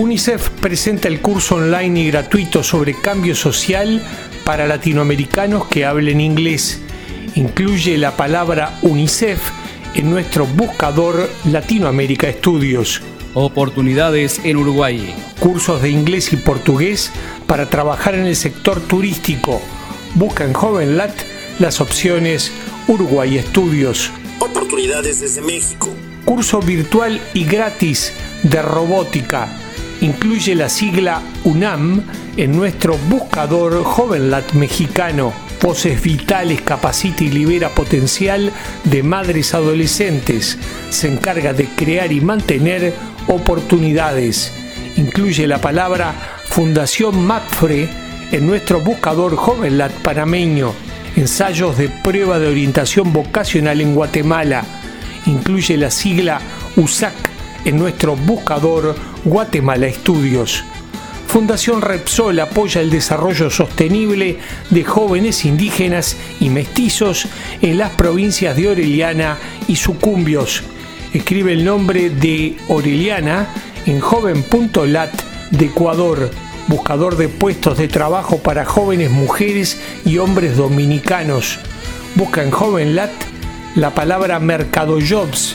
UNICEF presenta el curso online y gratuito sobre cambio social para latinoamericanos que hablen inglés. Incluye la palabra UNICEF en nuestro buscador Latinoamérica Estudios. Oportunidades en Uruguay. Cursos de inglés y portugués para trabajar en el sector turístico. Busca en JovenLat las opciones Uruguay Estudios. Oportunidades desde México. Curso virtual y gratis de robótica. Incluye la sigla UNAM en nuestro buscador JovenLat mexicano. Voces Vitales capacita y libera potencial de madres adolescentes. Se encarga de crear y mantener oportunidades. Incluye la palabra Fundación MAPFRE en nuestro buscador JovenLat panameño. Ensayos de prueba de orientación vocacional en Guatemala. Incluye la sigla USAC en nuestro buscador Guatemala Estudios. Fundación Repsol apoya el desarrollo sostenible de jóvenes indígenas y mestizos en las provincias de Orellana y Sucumbios. Escribe el nombre de Orellana en joven.lat de Ecuador, buscador de puestos de trabajo para jóvenes mujeres y hombres dominicanos. Busca en JovenLat la palabra Mercado Jobs,